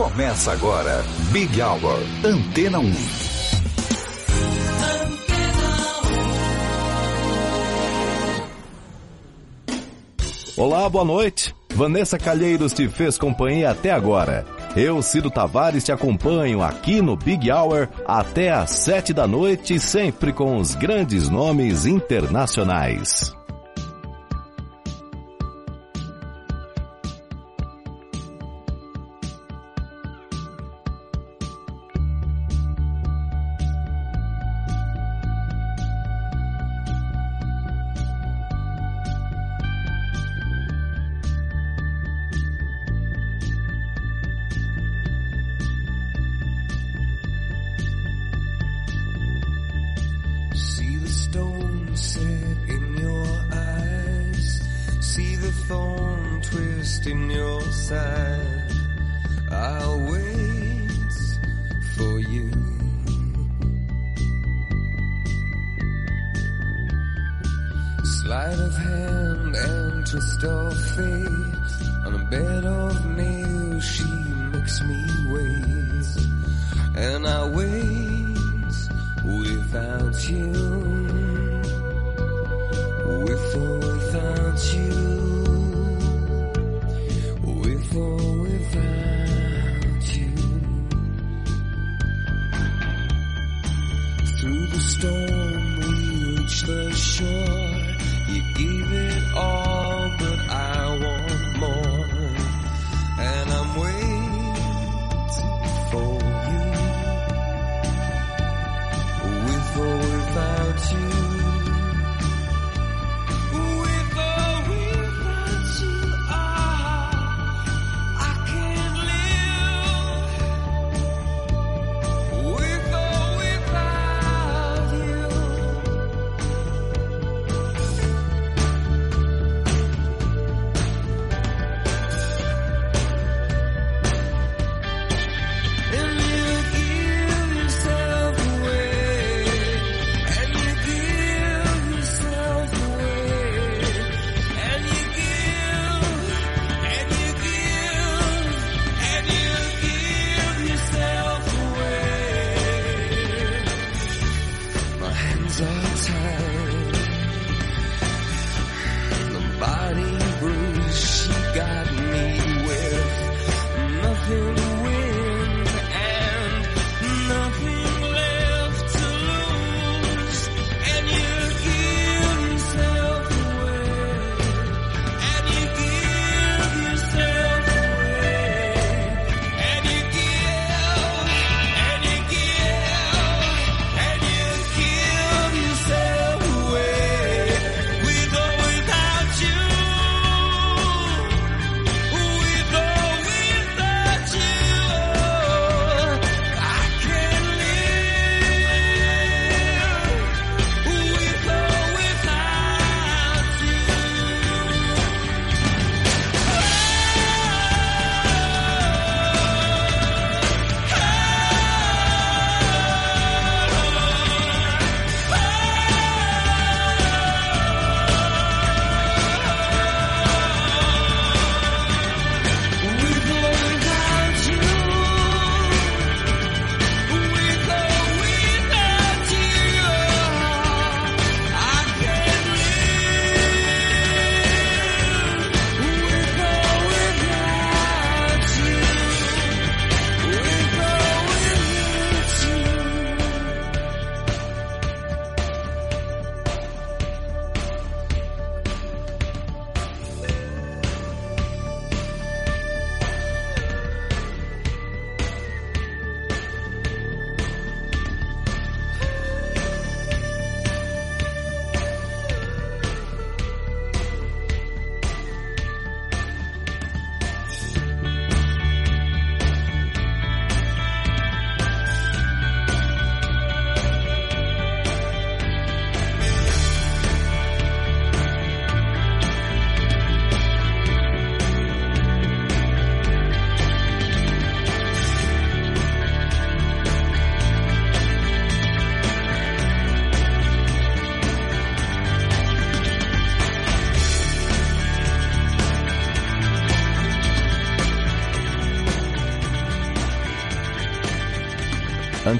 Começa agora, Big Hour, Antena 1. Olá, boa noite. Vanessa Calheiros te fez companhia até agora. Eu, Ciro Tavares, te acompanho aqui no Big Hour até às sete da noite, sempre com os grandes nomes internacionais.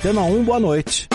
Antena 1, boa noite.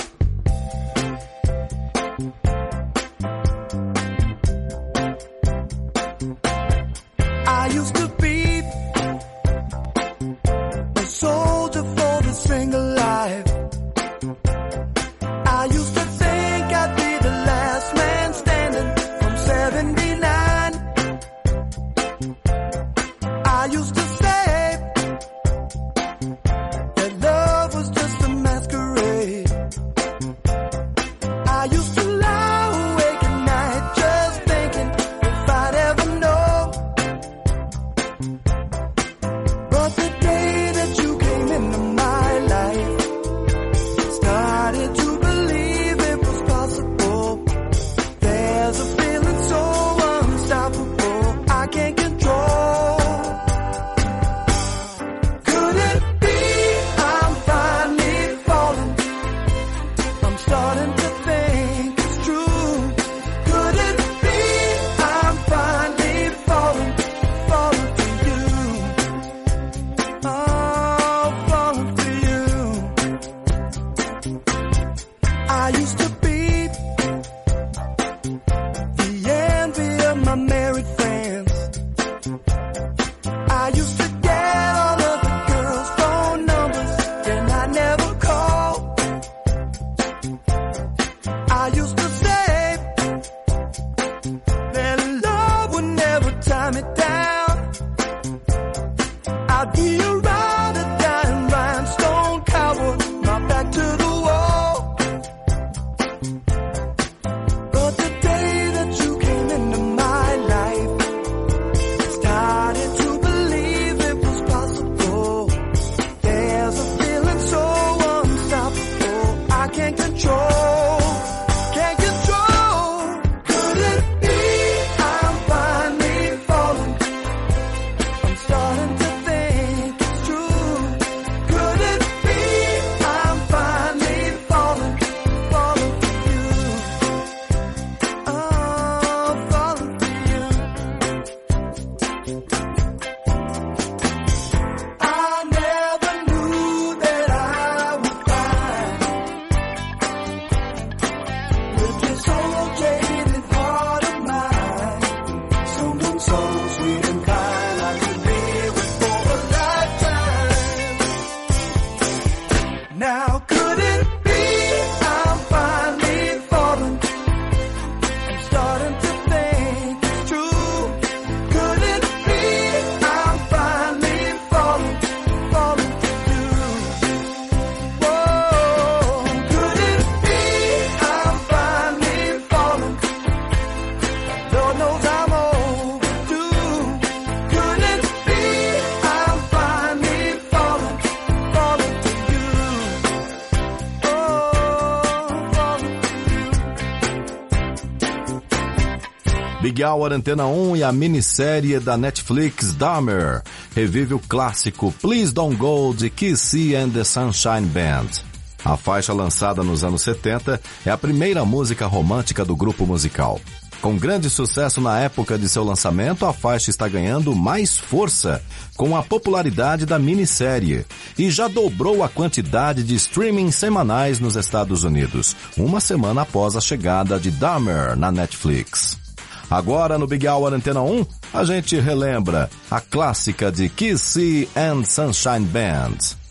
Hour Antena 1 e a minissérie da Netflix Dahmer revive o clássico Please Don't Go de Kissy and the Sunshine Band. A faixa lançada nos anos 70 é a primeira música romântica do grupo musical. Com grande sucesso na época de seu lançamento, a faixa está ganhando mais força com a popularidade da minissérie e já dobrou a quantidade de streaming semanais nos Estados Unidos, uma semana após a chegada de Dahmer na Netflix. Agora no Big Hour Antena 1, a gente relembra a clássica de Kissy and Sunshine Band.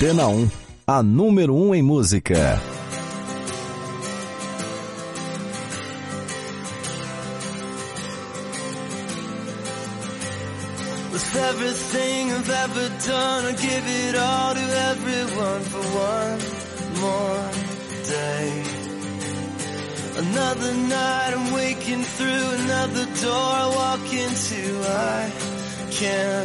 Antena 1, a número 1 em música. With everything I've ever done, I give it all to everyone for one more day. Another night I'm waking through another door I walk into I can't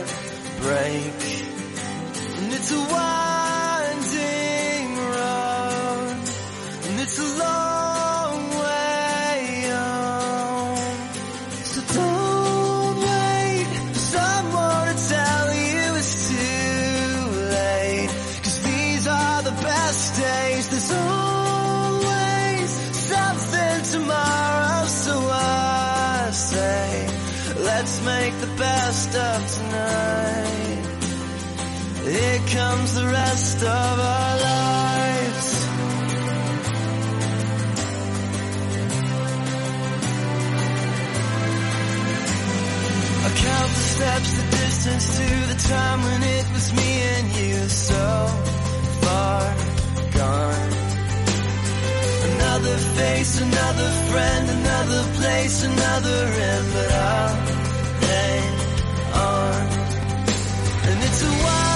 let's make the best of tonight. Here comes the rest of our lives. I count the steps, the distance to the time when it was me and you so far gone. Another face, another friend, another place, another end, but I'll hang on. And it's a winding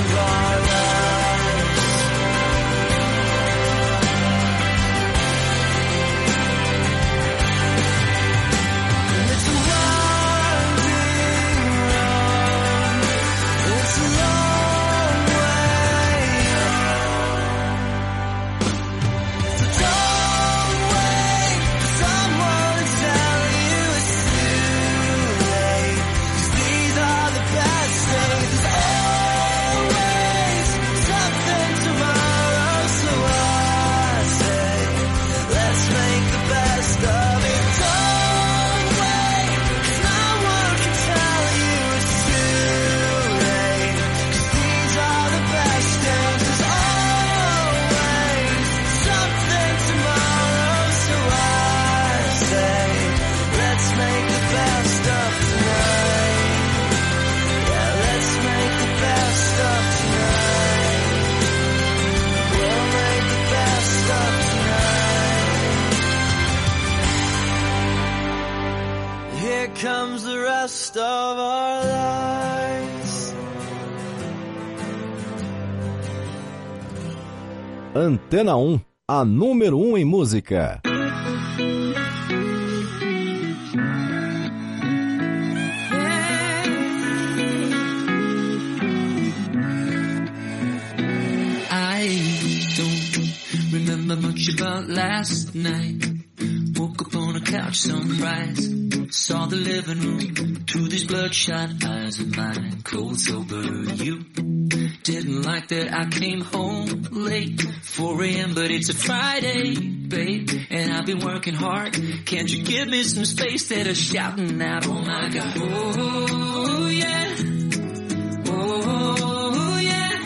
rest Antena 1, a número 1 em música. I don't remember much about last night. Woke up on a couch, sunrise. Saw the living room through these bloodshot eyes of mine. Cold sober, you didn't like that I came home late, 4 a.m. But it's a Friday, babe, and I've been working hard. Can't you give me some space? That are shouting out, oh my god, oh yeah, oh yeah.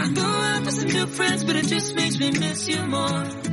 I go out with some new friends, but it just makes me miss you more, more.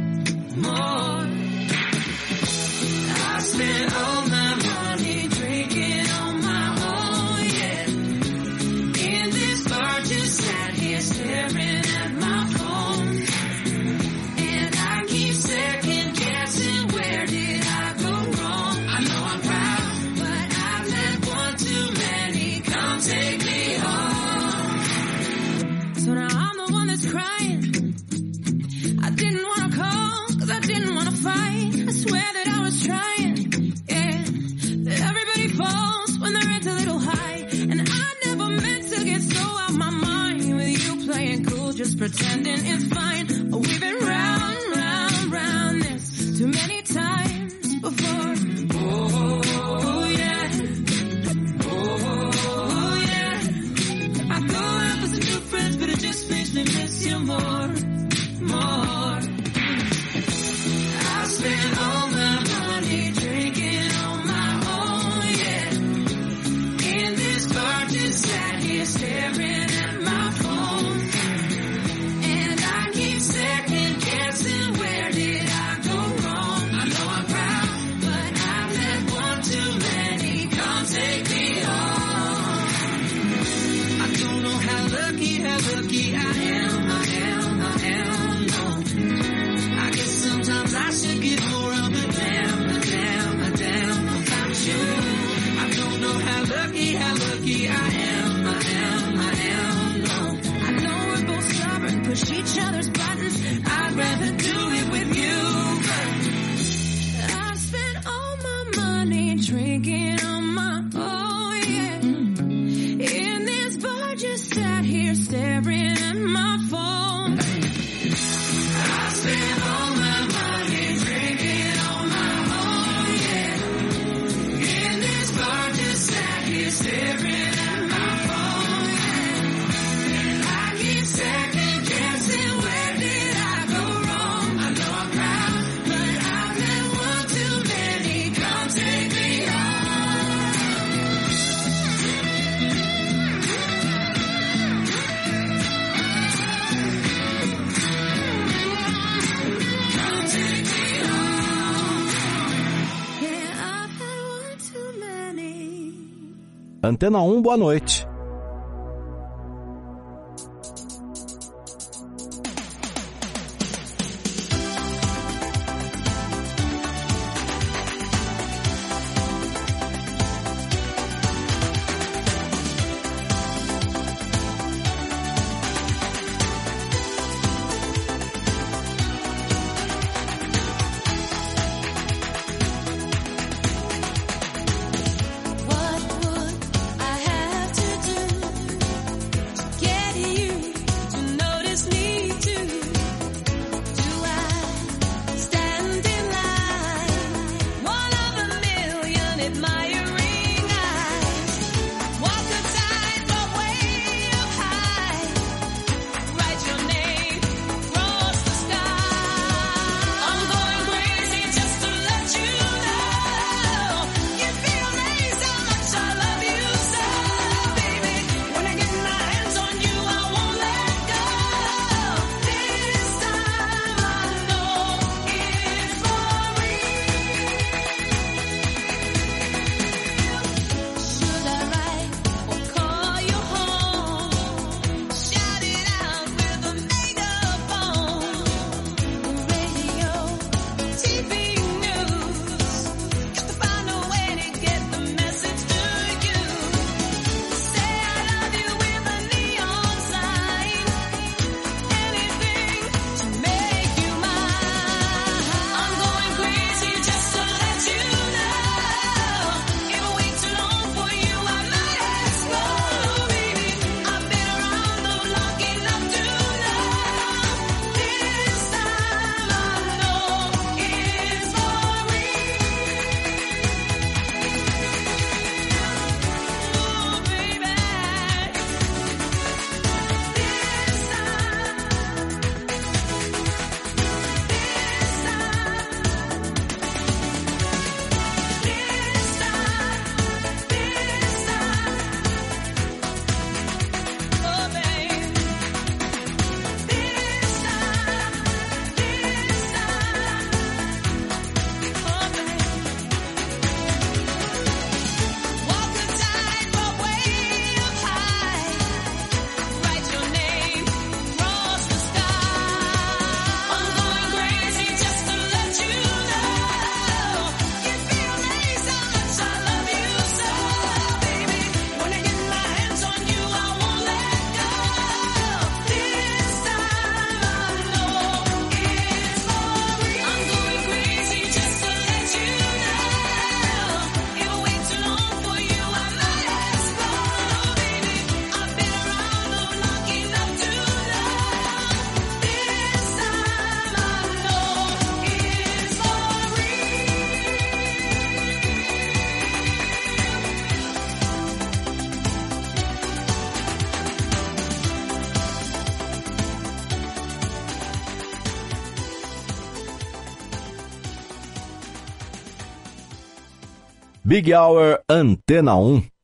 each other's buttons. I'd rather do Antena 1, boa noite. Big Hour Antena 1.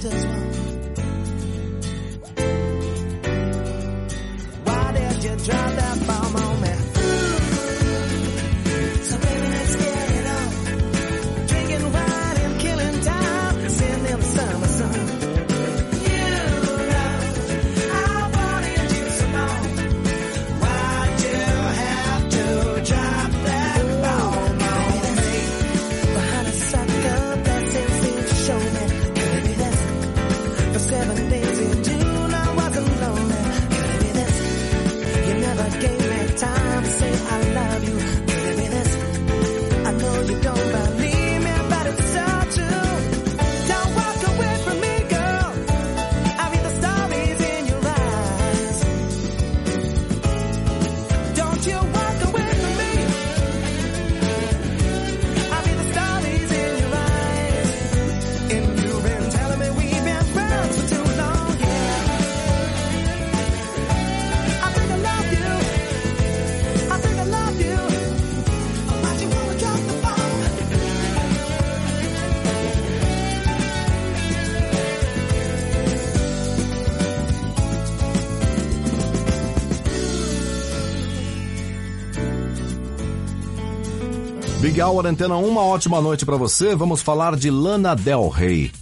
Big Hour Antena 1, uma ótima noite para você. Vamos falar de Lana Del Rey.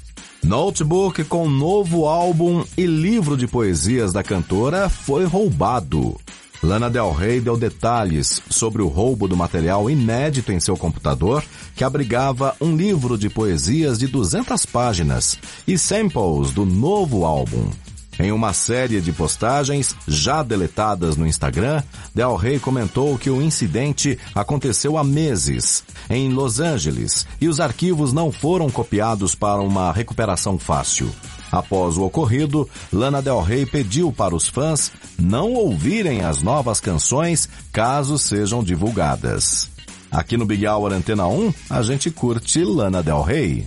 Notebook com novo álbum e livro de poesias da cantora foi roubado. Lana Del Rey deu detalhes sobre o roubo do material inédito em seu computador, que abrigava um livro de poesias de 200 páginas e samples do novo álbum. Em uma série de postagens já deletadas no Instagram, Del Rey comentou que o incidente aconteceu há meses, em Los Angeles, e os arquivos não foram copiados para uma recuperação fácil. Após o ocorrido, Lana Del Rey pediu para os fãs não ouvirem as novas canções caso sejam divulgadas. Aqui no Big Hour Antena 1, a gente curte Lana Del Rey.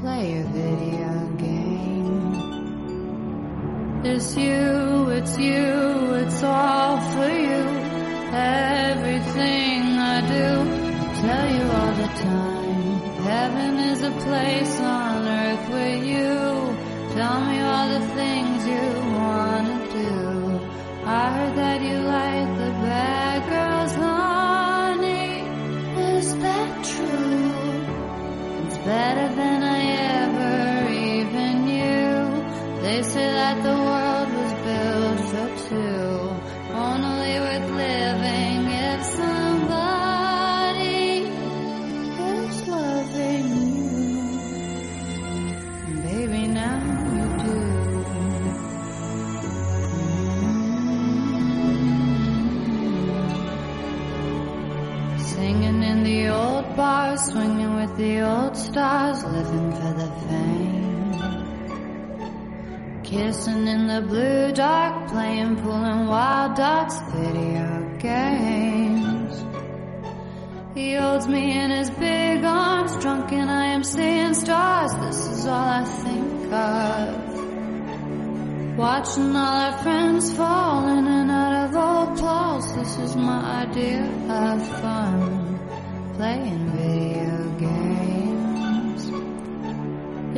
play a video game. It's you, it's you, it's all for you. Everything I do, tell you all the time. Heaven is a place on earth with you. Tell me all the things you wanna do. I heard that you like the bad girls, honey. Is that true? It's better the blue dark, playing, pulling wild dots, video games. He holds me in his big arms, drunk and I am seeing stars. This is all I think of. Watching all our friends fall in and out of old clothes. This is my idea of fun. Playing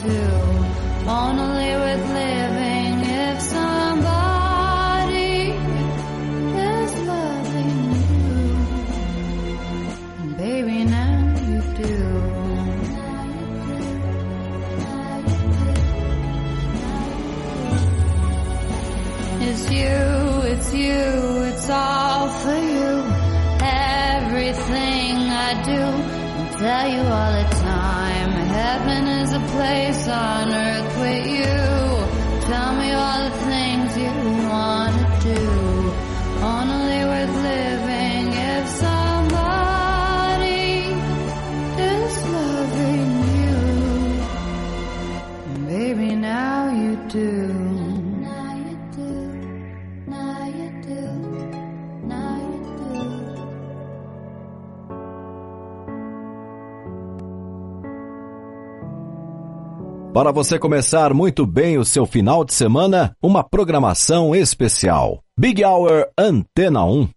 two. Only worth living if somebody is loving you. Baby, now you do. It's you, it's you, it's all for you. Everything I do, I tell you all the time. Heaven is a place on earth with you. Tell me all the things Para você começar muito bem o seu final de semana, uma programação especial. Big Hour Antena 1.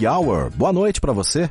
Happy Hour. Boa noite para você.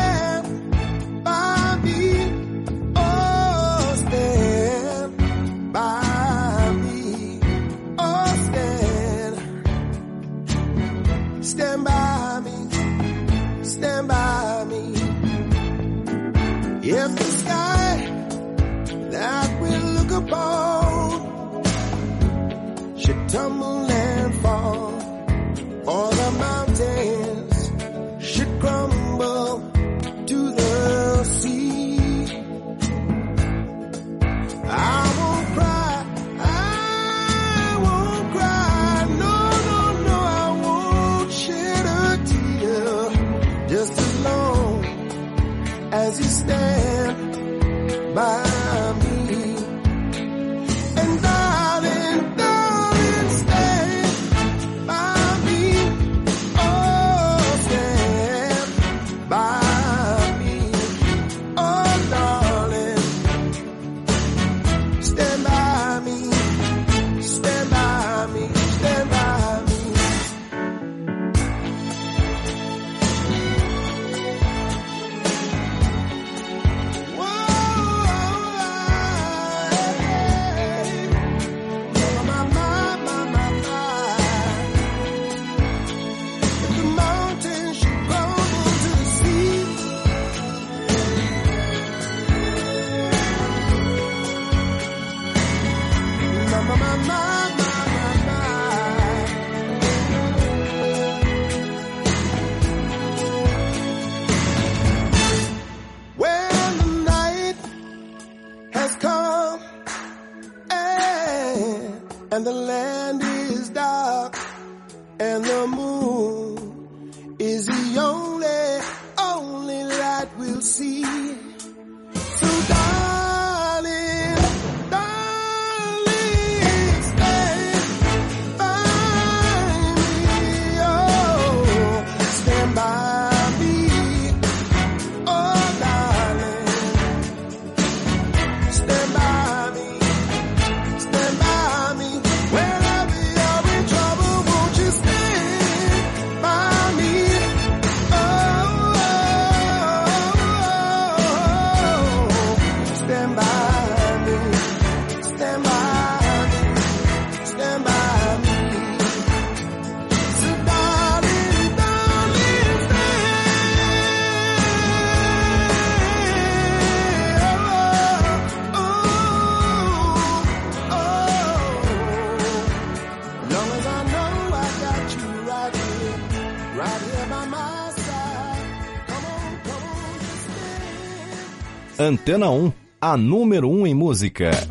Antena 1, a número 1 em música.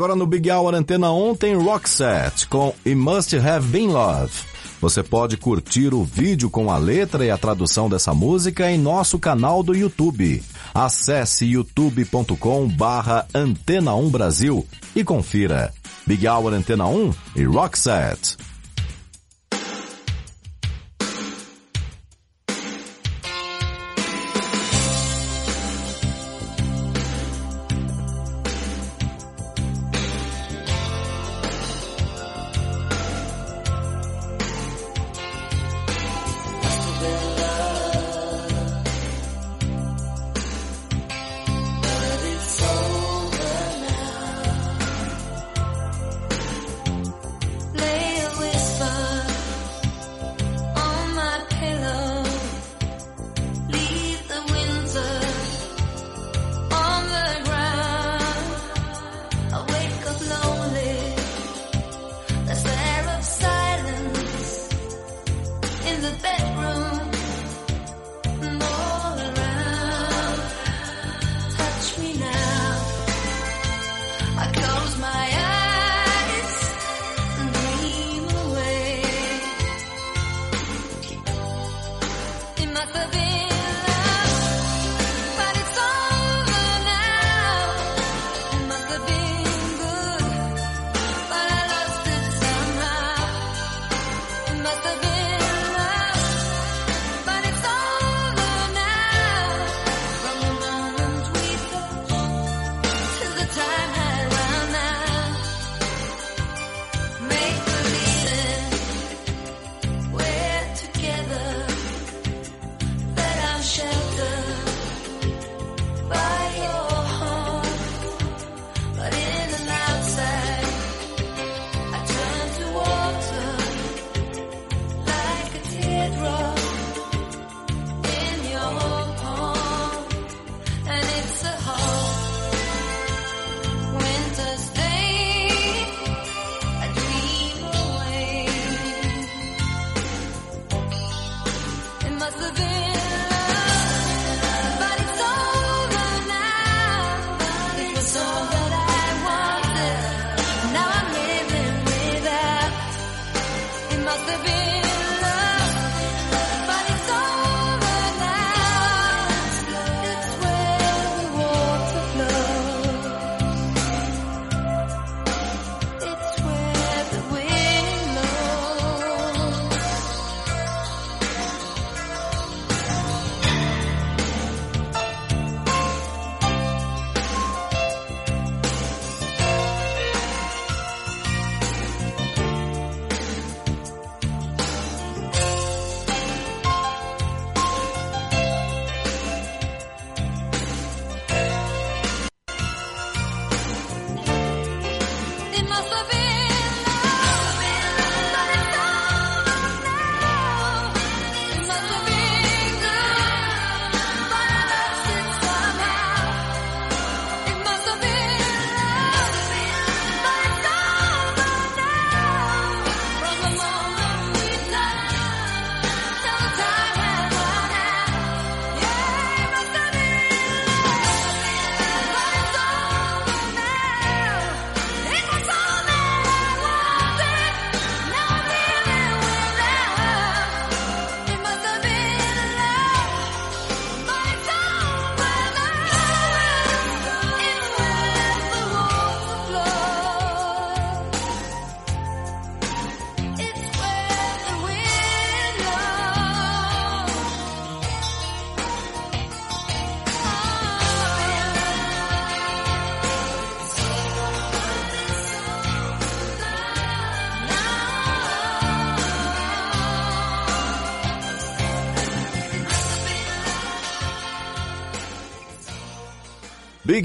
Agora no Big Hour Antena 1 tem Rockset com It Must Have Been Love. Você pode curtir o vídeo com a letra e a tradução dessa música em nosso canal do YouTube. Acesse youtube.com barra Antena 1 Brasil e confira. Big Hour Antena 1 e Rockset.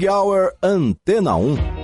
Big Hour Antena 1.